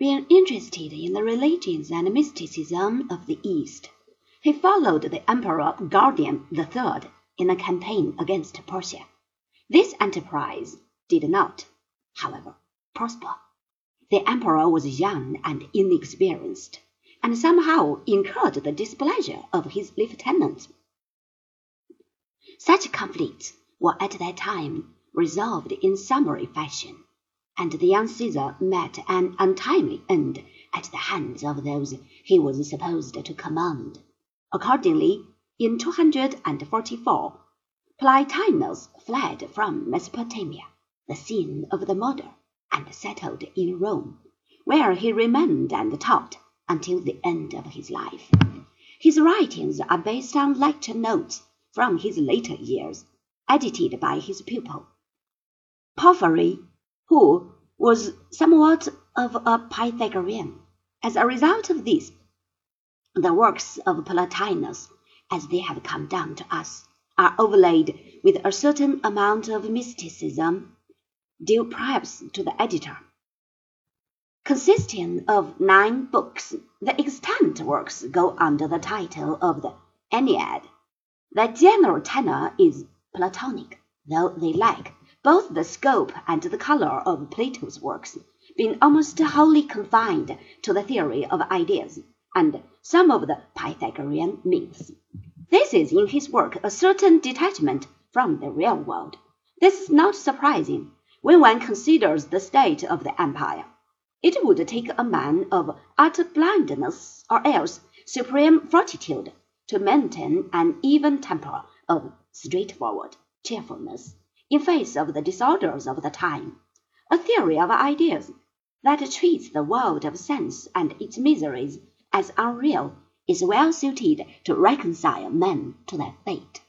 Being interested in the religions and mysticism of the East, he followed the Emperor Gordian III in a campaign against Persia. This enterprise did not, however, prosper. The Emperor was young and inexperienced, and somehow incurred the displeasure of his lieutenants. Such conflicts were at that time resolved in summary fashion and the young Caesar met an untimely end at the hands of those he was supposed to command. Accordingly, in 244, Plotinus fled from Mesopotamia, the scene of the murder, and settled in Rome, where he remained and taught until the end of his life. His writings are based on lecture notes from his later years, edited by his pupil. Porphyry who was somewhat of a Pythagorean. As a result of this, the works of Plotinus, as they have come down to us, are overlaid with a certain amount of mysticism, due perhaps to the editor. Consisting of nine books, the extant works go under the title of the Enneads. The general tenor is Platonic, though they lack both the scope and the color of Plato's works being almost wholly confined to the theory of ideas and some of the Pythagorean myths. This is in his work a certain detachment from the real world. This is not surprising when one considers the state of the empire. It would take a man of utter blindness or else supreme fortitude to maintain an even temper of straightforward cheerfulness in face of the disorders of the time, a theory of ideas that treats the world of sense and its miseries as unreal is well suited to reconcile men to their fate.